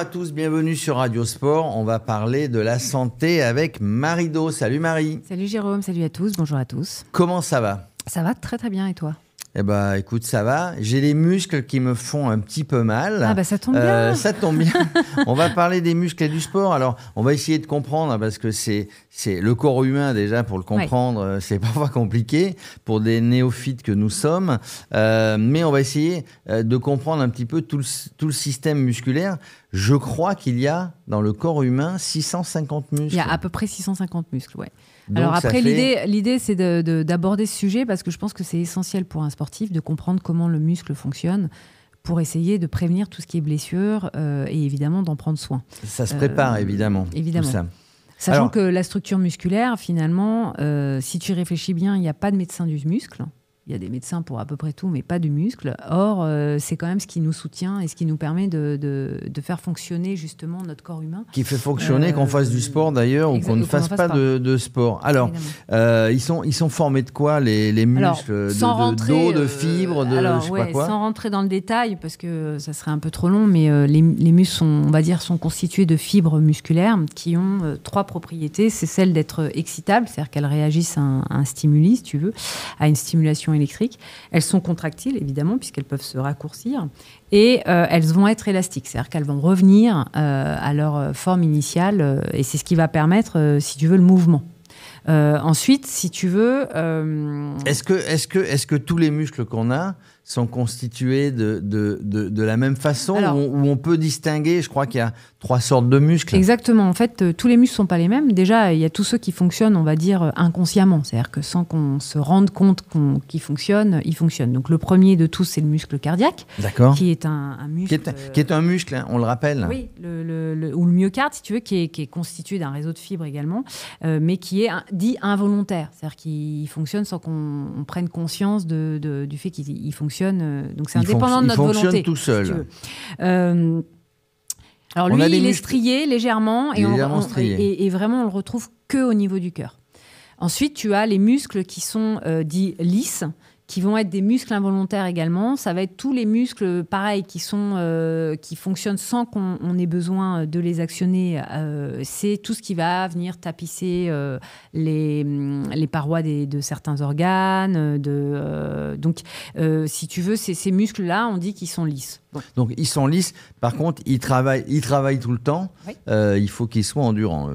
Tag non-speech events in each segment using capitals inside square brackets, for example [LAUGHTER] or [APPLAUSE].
Bonjour à tous, bienvenue sur Radio Sport. On va parler de la santé avec Marido. Salut Marie. Salut Jérôme, salut à tous, bonjour à tous. Comment ça va? Ça va très très bien et toi? Eh ben, écoute, ça va. J'ai les muscles qui me font un petit peu mal. Ah bah ça tombe bien. Euh, ça tombe bien. [LAUGHS] on va parler des muscles et du sport. Alors, on va essayer de comprendre parce que c'est c'est le corps humain déjà pour le comprendre, euh, c'est [LAUGHS] parfois compliqué pour des néophytes que nous sommes. Euh, mais on va essayer de comprendre un petit peu tout le, tout le système musculaire. Je crois qu'il y a dans le corps humain 650 muscles. Il y a à peu près 650 muscles, ouais. Alors après, l'idée, l'idée, c'est d'aborder ce sujet parce que je pense que c'est essentiel pour un sportif de comprendre comment le muscle fonctionne pour essayer de prévenir tout ce qui est blessure euh, et évidemment d'en prendre soin. Ça se prépare, euh, évidemment. Évidemment. Sachant que la structure musculaire, finalement, euh, si tu réfléchis bien, il n'y a pas de médecin du muscle. Il y a des médecins pour à peu près tout, mais pas du muscle. Or, euh, c'est quand même ce qui nous soutient et ce qui nous permet de, de, faire fonctionner justement notre corps humain. Qui fait fonctionner qu'on fasse du sport d'ailleurs ou qu'on ne fasse, pas, De, de, sport. Alors, euh, ils, sont, ils sont formés de quoi les, les muscles De d'eau, de, fibres, de alors, je sais pas quoi Sans rentrer dans le détail, parce que ça serait un peu trop long, mais euh, les, les, muscles sont, on va dire, sont constitués de fibres musculaires qui ont trois propriétés. C'est celle d'être excitable, c'est-à-dire qu'elles réagissent à un, à un, stimuli, si tu veux, à une stimulation Elles sont contractiles, évidemment, puisqu'elles peuvent se raccourcir. Et euh, elles vont être élastiques, c'est-à-dire qu'elles vont revenir euh, à leur forme initiale. Euh, et c'est ce qui va permettre, si tu veux, le mouvement. ensuite, si tu veux... Est-ce que, est que, est que tous les muscles qu'on a sont constitués de, de, de, la même façon où, on peut distinguer, je crois qu'il y a trois sortes de muscles. Exactement, en fait, euh, tous les muscles ne sont pas les mêmes. Déjà, il y a tous ceux qui fonctionnent, on va dire, euh, inconsciemment, c'est-à-dire que sans qu'on se rende compte qu'ils fonctionnent, ils fonctionnent. Donc le premier de tous, c'est le muscle cardiaque, qui est un, muscle... Qui est, qui est, un muscle, hein, on le rappelle. Oui, le, ou le myocarde, si tu veux, qui est, qui est constitué d'un réseau de fibres également, euh, mais qui est dit involontaire, c'est-à-dire qu'il fonctionne sans qu'on prenne conscience de, du fait qu'il fonctionne euh, donc c'est indépendant de notre volonté. Il fonctionne tout seul. Euh, alors lui, il est strié légèrement, et, et, vraiment on le retrouve que au niveau du cœur. Ensuite, tu as les muscles qui sont euh, dits lisses, qui vont être des muscles involontaires également. Ça va être tous les muscles, pareil, qui, sont, euh, qui fonctionnent sans qu'on ait besoin de les actionner. Euh, c'est tout ce qui va venir tapisser euh, les, les, parois de certains organes. De, donc, si tu veux, ces, muscles-là, on dit qu'ils sont lisses. Donc, ils sont lisses. Par contre, ils travaillent, ils travaillent tout le temps. il faut qu'ils soient endurants.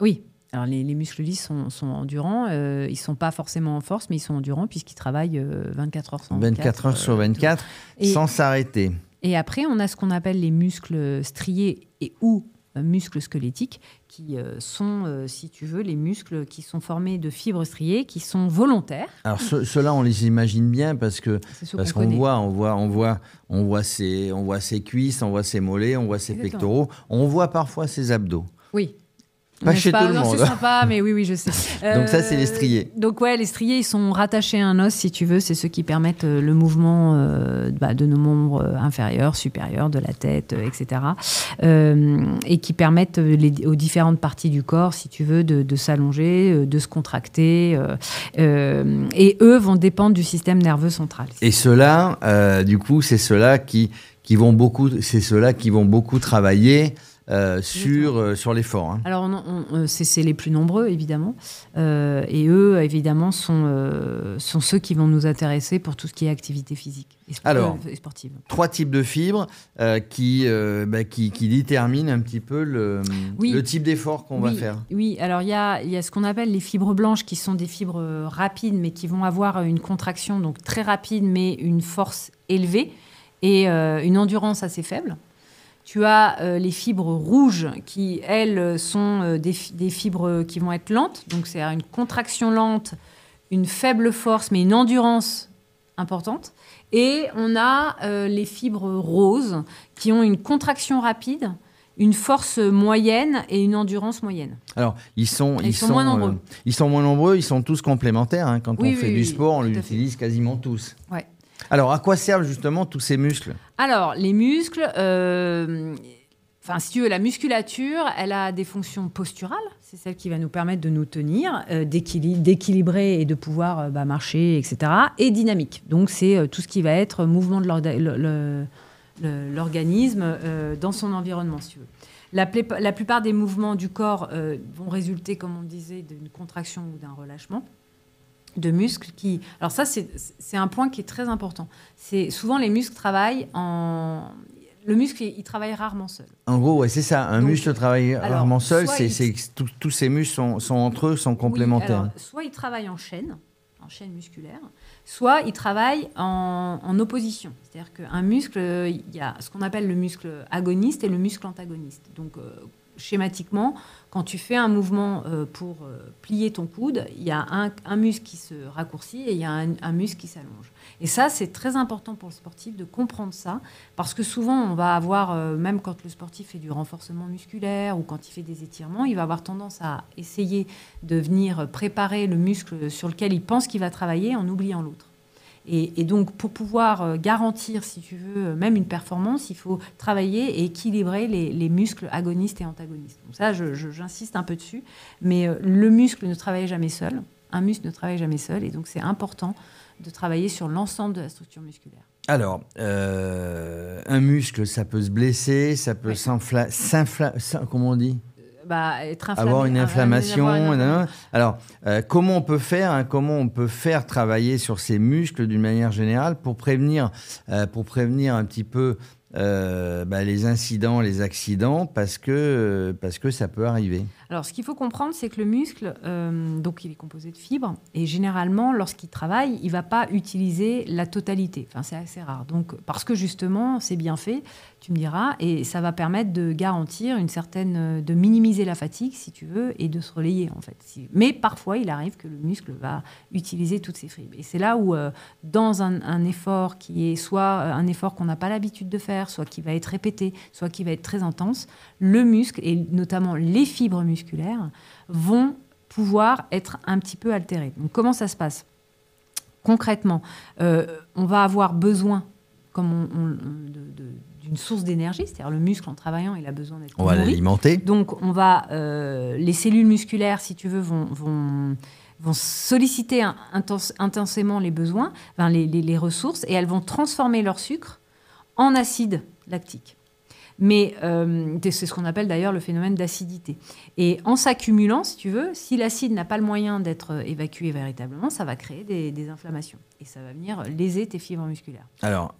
Oui, alors les, muscles lisses sont, endurants, euh, ils ne sont pas forcément en force, mais ils sont endurants puisqu'ils travaillent 24 euh, heures sur 24. 24 heures sur 24, euh, sans s'arrêter. Et après, on a ce qu'on appelle les muscles striés et ou muscles squelettiques, qui sont, si tu veux, les muscles qui sont formés de fibres striées, qui sont volontaires. Alors ceux-là, on les imagine bien parce que parce qu'on voit, on voit, on voit, on voit ses, on voit ses cuisses, on voit ses mollets, on voit ses pectoraux, on voit parfois ses abdos. Oui, pas chez tout le monde. C'est sympa, mais oui, oui, je sais. [LAUGHS] donc ça, c'est les striés. Euh, donc ouais, les striés, ils sont rattachés à un os, si tu veux. C'est ceux qui permettent euh, le mouvement euh, bah, de nos membres inférieurs, supérieurs, de la tête, etc. et qui permettent aux différentes parties du corps, si tu veux, de, s'allonger, de se contracter. et eux vont dépendre du système nerveux central. Et ceux-là, du coup, c'est ceux-là qui, qui vont beaucoup, c'est ceux-là qui vont beaucoup travailler euh, sur, euh, sur l'effort. Hein. Alors, c'est les plus nombreux, évidemment. Euh, et eux, évidemment, sont, sont ceux qui vont nous intéresser pour tout ce qui est activité physique et, Alors, sportive. Trois types de fibres qui, bah, qui, qui, déterminent un petit peu le, le type d'effort qu'on va faire. Oui, alors il y a, y a ce qu'on appelle les fibres blanches qui sont des fibres rapides, mais qui vont avoir une contraction donc très rapide, mais une force élevée et une endurance assez faible. Tu as euh, les fibres rouges qui, elles, sont euh, des, fibres qui vont être lentes. Donc, c'est une contraction lente, une faible force, mais une endurance importante. Et on a euh, les fibres roses qui ont une contraction rapide, une force moyenne et une endurance moyenne. Alors, ils sont, ils, sont, moins nombreux. ils sont moins nombreux, ils sont tous complémentaires. Hein. Quand on fait du sport, on les utilise quasiment tous. Ouais. Alors, à quoi servent justement tous ces muscles Alors, les muscles, euh, enfin, si tu veux, la musculature, elle a des fonctions posturales. C'est celle qui va nous permettre de nous tenir, euh, d'équilibrer et de pouvoir euh, bah, marcher, etc. Et dynamique. Donc, c'est tout ce qui va être mouvement de l'organisme dans son environnement, si tu veux. La, plupart des mouvements du corps vont résulter, comme on disait, d'une contraction ou d'un relâchement de muscles qui... Alors ça, c'est un point qui est très important. C'est souvent les muscles travaillent en... Le muscle, il, travaille rarement seul. En gros, ouais, c'est ça. Un muscle travaille rarement seul. C'est tous ces muscles sont, entre eux, sont complémentaires. soit il travaille en chaîne, en chaîne musculaire, soit il travaille en, opposition. C'est-à-dire qu'un muscle, il y a ce qu'on appelle le muscle agoniste et le muscle antagoniste. Donc, euh, schématiquement, quand tu fais un mouvement euh, pour euh, plier ton coude, il y a un, muscle qui se raccourcit et il y a un, muscle qui s'allonge. Et ça, c'est très important pour le sportif de comprendre ça, parce que souvent, on va avoir, euh, même quand le sportif fait du renforcement musculaire ou quand il fait des étirements, il va avoir tendance à essayer de venir préparer le muscle sur lequel il pense qu'il va travailler en oubliant l'autre. Et, donc, pour pouvoir euh, garantir, si tu veux, euh, même une performance, il faut travailler et équilibrer les, muscles agonistes et antagonistes. Donc ça, j'insiste un peu dessus. Mais euh, le muscle ne travaille jamais seul. Un muscle ne travaille jamais seul. Et donc, c'est important de travailler sur l'ensemble de la structure musculaire. Alors, un muscle, ça peut se blesser, ça peut s'inflammer, comment on dit? Bah, être avoir une inflammation. Alors, euh, comment on peut faire hein, Comment on peut faire travailler sur ces muscles d'une manière générale pour prévenir, euh, pour prévenir un petit peu euh, bah, les incidents, les accidents, parce que, parce que ça peut arriver? Alors, ce qu'il faut comprendre, c'est que le muscle, euh, donc il est composé de fibres, et généralement, lorsqu'il travaille, il ne va pas utiliser la totalité. Enfin, c'est assez rare. Donc, parce que justement, c'est bien fait, tu me diras, et ça va permettre de garantir une certaine, de minimiser la fatigue, si tu veux, et de se relayer en fait. Mais parfois, il arrive que le muscle va utiliser toutes ses fibres. Et c'est là où, euh, dans un, un, effort qui est soit un effort qu'on n'a pas l'habitude de faire, soit qui va être répété, soit qui va être très intense, le muscle, et notamment les fibres musculaires, vont pouvoir être un petit peu altérées. Donc comment ça se passe? Concrètement, euh, on va avoir besoin comme d'une source d'énergie, c'est-à-dire le muscle en travaillant, il a besoin d'être On va l'alimenter. Donc on va, euh, les cellules musculaires, si tu veux, vont, vont vont solliciter intensément les besoins, les, les, ressources, et elles vont transformer leur sucre en acide lactique. Mais euh, c'est ce qu'on appelle d'ailleurs le phénomène d'acidité. Et en s'accumulant, si tu veux, si l'acide n'a pas le moyen d'être évacué véritablement, ça va créer des, inflammations. Et ça va venir léser tes fibres musculaires. Alors,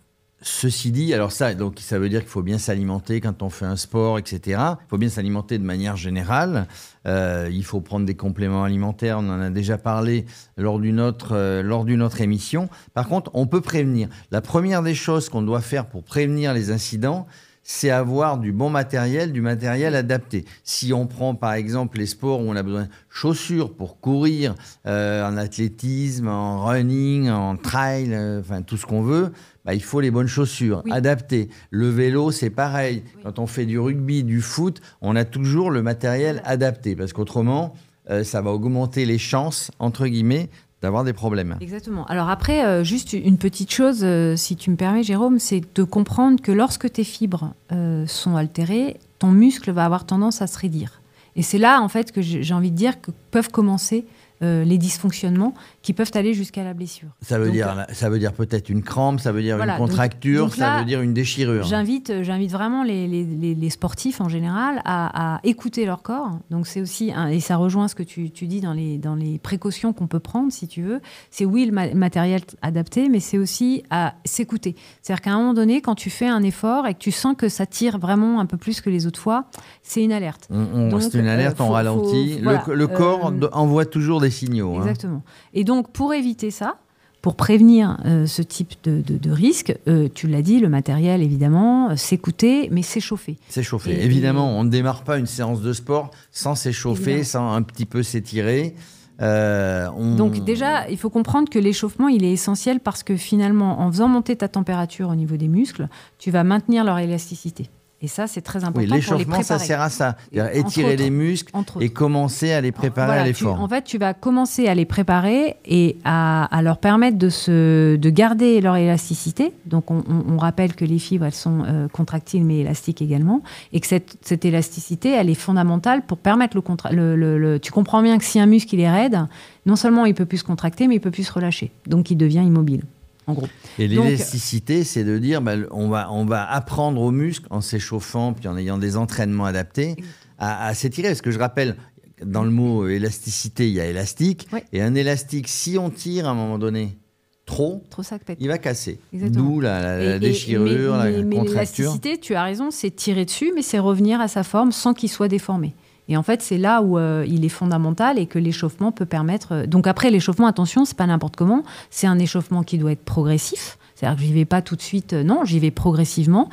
Ceci dit, alors ça, donc ça veut dire qu'il faut bien s'alimenter quand on fait un sport, etc. Il faut bien s'alimenter de manière générale. Euh, il faut prendre des compléments alimentaires. On en a déjà parlé lors d'une autre, euh, lors d'une autre émission. Par contre, on peut prévenir. La première des choses qu'on doit faire pour prévenir les incidents, c'est avoir du bon matériel, du matériel adapté. Si on prend par exemple les sports où on a besoin de chaussures pour courir, euh, en athlétisme, en running, en trail, euh, enfin tout ce qu'on veut, bah, il faut les bonnes chaussures adaptées. Le vélo, c'est pareil. Quand on fait du rugby, du foot, on a toujours le matériel adapté parce qu'autrement, euh, ça va augmenter les chances, entre guillemets, d'avoir des problèmes. Exactement. Alors après, euh, juste une petite chose, euh, si tu me permets, Jérôme, c'est de comprendre que lorsque tes fibres euh, sont altérées, ton muscle va avoir tendance à se raidir. Et c'est là, en fait, que j'ai envie de dire que peuvent commencer euh, les dysfonctionnements qui peuvent aller jusqu'à la blessure. Ça veut dire, euh, ça veut dire peut-être une crampe, ça veut dire une contracture, ça veut dire une déchirure. J'invite, euh, j'invite vraiment les, les, sportifs en général à, écouter leur corps. Donc c'est aussi, et ça rejoint ce que tu, tu, dis dans les, dans les précautions qu'on peut prendre, si tu veux. C'est oui le matériel adapté, mais c'est aussi à s'écouter. C'est-à-dire qu'à un moment donné, quand tu fais un effort et que tu sens que ça tire vraiment un peu plus que les autres fois, c'est une alerte. C'est une alerte, on ralentit. le, corps envoie toujours des signaux. Hein. Exactement. Et donc, pour éviter ça, pour prévenir euh, ce type de, risque, euh, tu l'as dit, le matériel, évidemment, euh, s'écouter, mais s'échauffer. S'échauffer. Évidemment, on ne démarre pas une séance de sport sans s'échauffer, sans un petit peu s'étirer. Donc déjà, il faut comprendre que l'échauffement, il est essentiel parce que finalement, en faisant monter ta température au niveau des muscles, tu vas maintenir leur élasticité. Et ça, c'est très important. Oui, l'échauffement, ça sert à ça. étirer les muscles et commencer à les préparer à l'effort. En fait, tu vas commencer à les préparer et à, leur permettre de, se, de garder leur élasticité. Donc, on, rappelle que les fibres, elles sont euh, contractiles mais élastiques également. Et que cette, cette, élasticité, elle est fondamentale pour permettre le, le, le, Tu comprends bien que si un muscle il est raide, non seulement il peut plus se contracter, mais il peut plus se relâcher. Donc, il devient immobile. En gros. Et l'élasticité, c'est de dire, bah, on, va, on va apprendre aux muscles en s'échauffant, puis en ayant des entraînements adaptés, à, s'étirer. Parce que je rappelle, dans le mot élasticité, il y a élastique. Et un élastique, si on tire à un moment donné trop, trop ça il va casser. D'où la, déchirure, la mais, contracture. l'élasticité, tu as raison, c'est tirer dessus, mais c'est revenir à sa forme sans qu'il soit déformé. Et en fait, c'est là où euh, il est fondamental et que l'échauffement peut permettre. Euh, donc après, l'échauffement, attention, c'est pas n'importe comment. C'est un échauffement qui doit être progressif. C'est-à-dire que j'y vais pas tout de suite. Euh, non, j'y vais progressivement.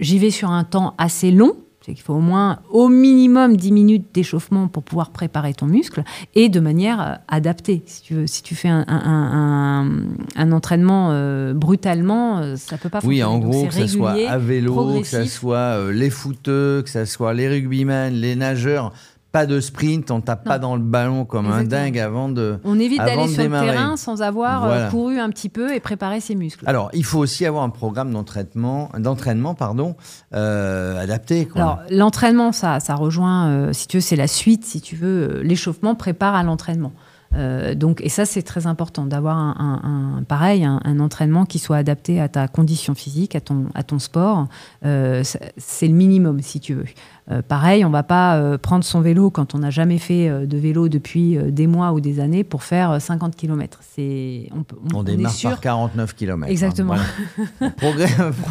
j'y vais sur un temps assez long c'est qu'il faut au moins au minimum 10 minutes d'échauffement pour pouvoir préparer ton muscle et de manière euh, adaptée. Si tu, veux, si tu fais un, un, entraînement euh, brutalement, euh, ça peut pas fonctionner. Oui, en gros, que ce soit à vélo, que ce soit les footeux, que ce soit les rugbymen, les nageurs pas de sprint, on tape pas dans le ballon comme un dingue avant de. On évite d'aller sur le terrain sans avoir euh, couru un petit peu et préparé ses muscles. Alors, il faut aussi avoir un programme d'entraînement, d'entraînement pardon, euh, adapté. Alors, l'entraînement, ça, ça rejoint, euh, si tu veux, c'est la suite, si tu veux, l'échauffement prépare à l'entraînement. Donc, et ça, c'est très important d'avoir un, pareil, un, entraînement qui soit adapté à ta condition physique, à ton, à ton sport. c'est le minimum, si tu veux. Euh, pareil, on va pas euh, prendre son vélo quand on n'a jamais fait euh, de vélo depuis des mois ou des années pour faire 50 km. C'est on, on, on, démarre par 49 km. Hein, Exactement. [LAUGHS]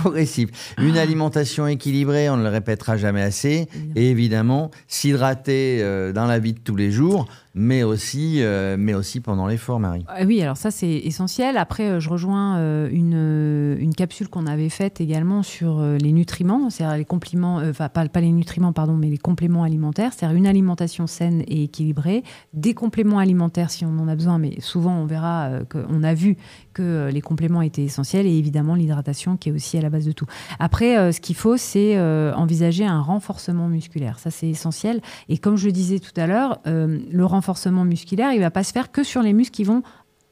progressif. Une alimentation équilibrée, on ne le répétera jamais assez. Et évidemment, s'hydrater dans la vie de tous les jours mais aussi, mais aussi pendant l'effort, Marie. Oui, alors ça c'est essentiel. Après, je rejoins une, une capsule qu'on avait faite également sur les nutriments, c'est-à-dire les compliments, enfin pas, les nutriments pardon, mais les compléments alimentaires, c'est-à-dire une alimentation saine et équilibrée, des compléments alimentaires si on en a besoin, mais souvent on verra euh, qu'on a vu que euh, les compléments étaient essentiels et évidemment l'hydratation qui est aussi à la base de tout. Après, euh, ce qu'il faut, c'est envisager un renforcement musculaire. Ça, c'est essentiel. Et comme je le disais tout à l'heure, le renforcement musculaire, il ne va pas se faire que sur les muscles qui vont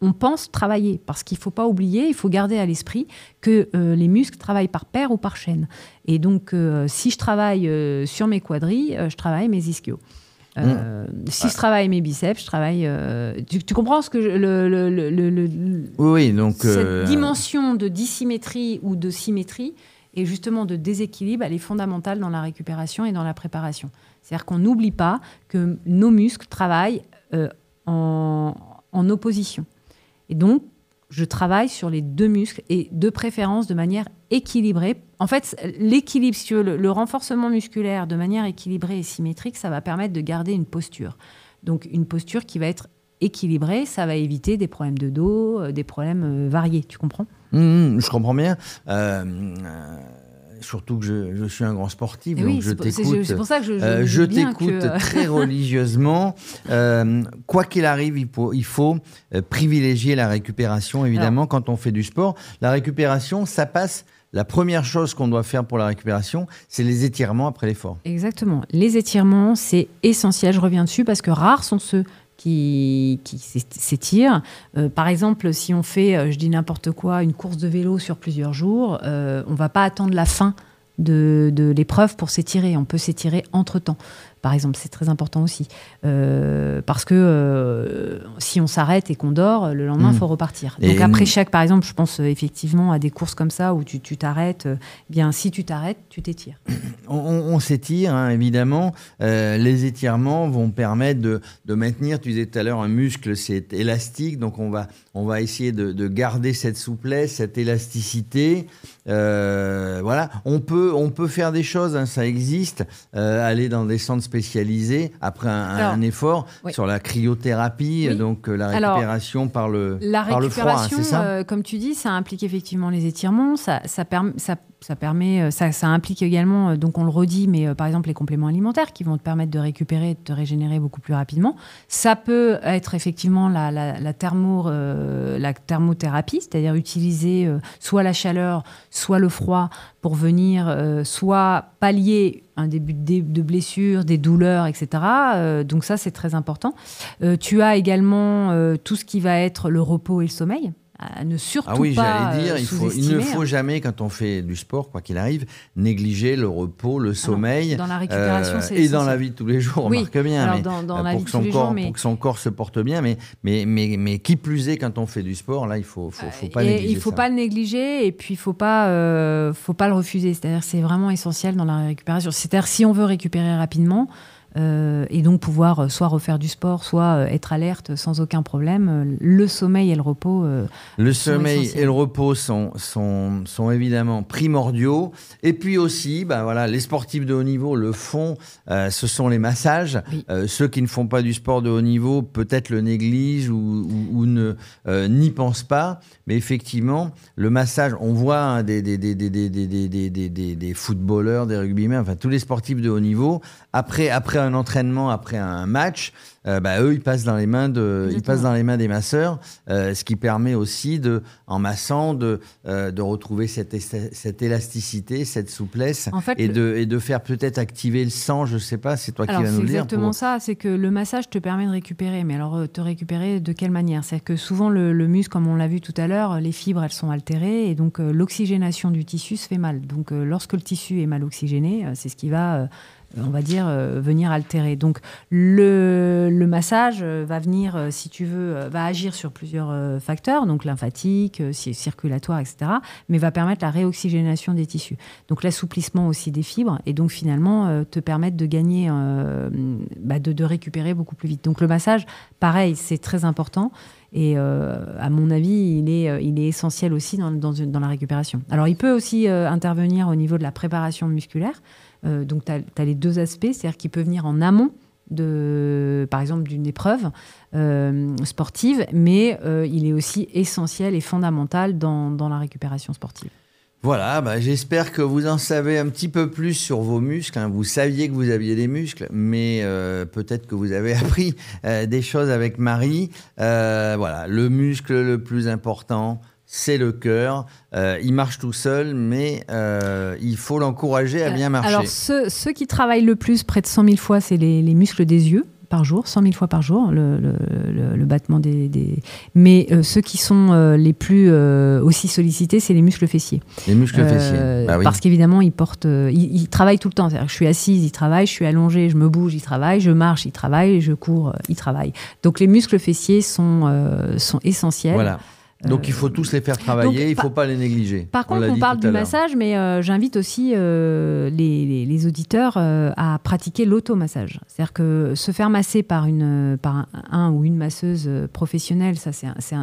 on pense travailler. Parce qu'il ne faut pas oublier, il faut garder à l'esprit que euh, les muscles travaillent par paire ou par chaîne. Et donc, euh, si je travaille euh, sur mes quadrilles, je travaille mes ischios. Mmh. Si je travaille mes biceps, je travaille. Tu, comprends ce que le, oui, donc cette dimension de dissymétrie ou de symétrie et justement de déséquilibre, elle est fondamentale dans la récupération et dans la préparation. C'est-à-dire qu'on n'oublie pas que nos muscles travaillent en, en opposition. Et donc, je travaille sur les deux muscles et de préférence de manière équilibrée. En fait, l'équilibre, le, renforcement musculaire de manière équilibrée et symétrique, ça va permettre de garder une posture. Donc, une posture qui va être équilibrée, ça va éviter des problèmes de dos, euh, des problèmes euh, variés. Tu comprends? Mmh, mmh, Je comprends bien. Euh, surtout que je, suis un grand sportif, donc je t'écoute. C'est pour ça que je, euh, t'écoute très [LAUGHS] religieusement. Quoi qu'il arrive, il faut, il faut privilégier la récupération, évidemment, quand on fait du sport. La récupération, ça passe. La première chose qu'on doit faire pour la récupération, c'est les étirements après l'effort. Exactement. Les étirements, c'est essentiel. Je reviens dessus parce que rares sont ceux qui, s'étirent. Euh, par exemple, si on fait, euh, je dis n'importe quoi, une course de vélo sur plusieurs jours, euh, on ne va pas attendre la fin de, de l'épreuve pour s'étirer. On peut s'étirer entre-temps par exemple. C'est très important aussi. Euh, parce que euh, si on s'arrête et qu'on dort, le lendemain, il mm. faut repartir. Donc après chaque, par exemple, je pense euh, effectivement à des courses comme ça où tu t'arrêtes. bien, si tu t'arrêtes, tu t'étires. [COUGHS] On, s'étire, hein, évidemment. les étirements vont permettre de, de, maintenir, tu disais tout à l'heure, un muscle, c'est élastique. Donc on va, on va essayer de, de garder cette souplesse, cette élasticité. voilà. On peut, on peut faire des choses, hein, ça existe. aller dans des centres spécialisé après un, effort sur la cryothérapie, donc euh, la récupération par le, la par le froid, hein, c'est ça? euh, Comme tu dis, ça implique effectivement les étirements, ça, ça, ça ça permet, euh, ça, implique également, euh, donc on le redit, mais euh, par exemple les compléments alimentaires qui vont te permettre de récupérer et de te régénérer beaucoup plus rapidement. Ça peut être effectivement la, la thermothérapie, c'est-à-dire utiliser soit la chaleur, soit le froid pour venir soit pallier un début de, blessure, des douleurs, etc. donc ça, c'est très important. tu as également tout ce qui va être le repos et le sommeil. À ne surtout ah oui, pas j'allais dire, euh, il, faut, il ne faut jamais, quand on fait du sport, quoi qu'il arrive, négliger le repos, le sommeil. dans la récupération, c'est Et dans la vie de tous les jours, on Oui, remarque bien. alors mais, dans- dans euh, la pour vie que son tous les corps, jours, mais- Pour que son corps se porte bien, mais, mais, mais, mais qui plus est, quand on fait du sport, là, il faut, faut, faut pas Et négliger il faut ça. pas le négliger et puis il faut pas euh, faut pas le refuser c'est-à-dire c'est vraiment essentiel dans la récupération c'est-à-dire si on veut récupérer rapidement et donc pouvoir soit refaire du sport, soit être alerte sans aucun problème. Le sommeil et le repos. Euh, le sommeil et le repos sont, sont, sont, évidemment primordiaux. Et puis aussi, ben voilà, les sportifs de haut niveau le font, ce sont les massages. Ceux qui ne font pas du sport de haut niveau peut-être le négligent ou, ne n'y pensent pas. Mais effectivement, le massage, on voit hein, des, des, des, des, footballeurs, des rugbymen, enfin tous les sportifs de haut niveau, après, après un entraînement, après un match, euh, bah, eux, ils passent dans les mains de, ils passent dans les mains des masseurs, euh, ce qui permet aussi de, en massant, de, euh, de retrouver cette, cette élasticité, cette souplesse, En fait, et, le- de, et de faire peut-être activer le sang. Je sais pas, c'est toi alors qui vas nous le dire. exactement pour- ça c'est que le massage te permet de récupérer mais alors te récupérer de quelle manière? C'est que souvent le, le muscle comme on l'a vu tout à l'heure les fibres elles sont altérées et donc l'oxygénation du tissu se fait mal donc lorsque le tissu est mal oxygéné c'est ce qui va on va dire, euh, venir altérer. Donc, le, massage euh, va venir, euh, si tu veux, va agir sur plusieurs facteurs, donc lymphatique, ci- circulatoire, etc., mais va permettre la réoxygénation des tissus. Donc, l'assouplissement aussi des fibres, et donc finalement, te permettre de gagner, bah, de, de récupérer beaucoup plus vite. Donc, le massage, pareil, c'est très important. Et à mon avis, il est, essentiel aussi dans, la récupération. Alors, il peut aussi intervenir au niveau de la préparation musculaire. Euh, donc, tu as, les deux aspects, c'est-à-dire qu'il peut venir en amont, de, par exemple, d'une épreuve euh, sportive, mais euh, il est aussi essentiel et fondamental dans, dans la récupération sportive. Voilà, bah, j'espère que vous en savez un petit peu plus sur vos muscles. hein. Vous saviez que vous aviez des muscles, mais peut-être que vous avez [LAUGHS] appris des choses avec Marie. Voilà, le muscle le plus important, c'est le cœur. Euh, il marche tout seul, mais euh, il faut l'encourager à bien marcher. Alors, ceux, ceux qui travaillent le plus, près de 100 000 fois, c'est les, les muscles des yeux par jour, 100 000 fois par jour, le, le- le- le battement des... des- Mais euh, ceux qui sont euh, les plus euh, aussi sollicités, c'est les muscles fessiers. Les muscles Euh, fessiers. Bah oui. Parce qu'évidemment, ils portent, euh, ils, ils travaillent tout le temps. Que je suis assise, ils travaillent, je suis allongée, je me bouge, ils travaillent, je marche, ils travaillent, je cours, euh, ils travaillent. Donc les muscles fessiers sont, euh, sont essentiels. Voilà. Donc il faut tous les faire travailler, donc, il ne faut pas les négliger. Par contre, on, parle du massage, mais euh, j'invite aussi euh, les, les- les auditeurs euh, à pratiquer l'automassage. C'est-à-dire que se faire masser par, une, par un, un ou une masseuse euh, professionnelle, ça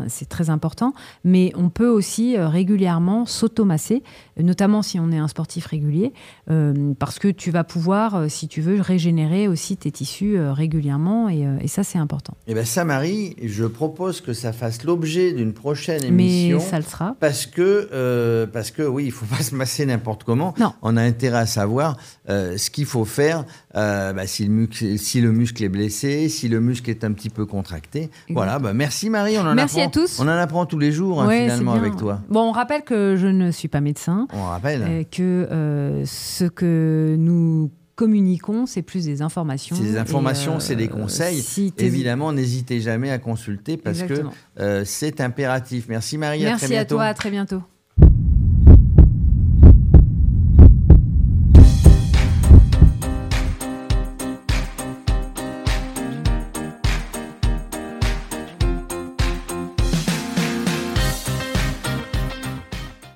c'est très important. Mais on peut aussi euh, régulièrement s'automasser, notamment si on est un sportif régulier, euh, parce que tu vas pouvoir, euh, si tu veux, régénérer aussi tes tissus euh, régulièrement, et, euh, et ça c'est important. Eh bien, ça, Marie, je propose que ça fasse l'objet d'une prochaine Mais émission. ça le sera. Parce que, euh, parce que oui, il faut [LAUGHS] pas se masser n'importe comment. Non. On a intérêt à savoir euh, ce qu'il faut faire euh, bah, si, le muscle, si le muscle est blessé, si le muscle est un petit peu contracté. Voilà, bah, merci Marie. On en Merci apprend, à tous. On en apprend tous les jours hein, Ouais, finalement avec toi. Bon, on rappelle que je ne suis pas médecin. On rappelle. Que ce que nous communiquons, c'est plus des informations. C'est des informations, euh, c'est des conseils. si Évidemment, n'hésitez jamais à consulter parce Exactement. que euh, c'est impératif. Merci Marie, à très Merci à toi, à très bientôt.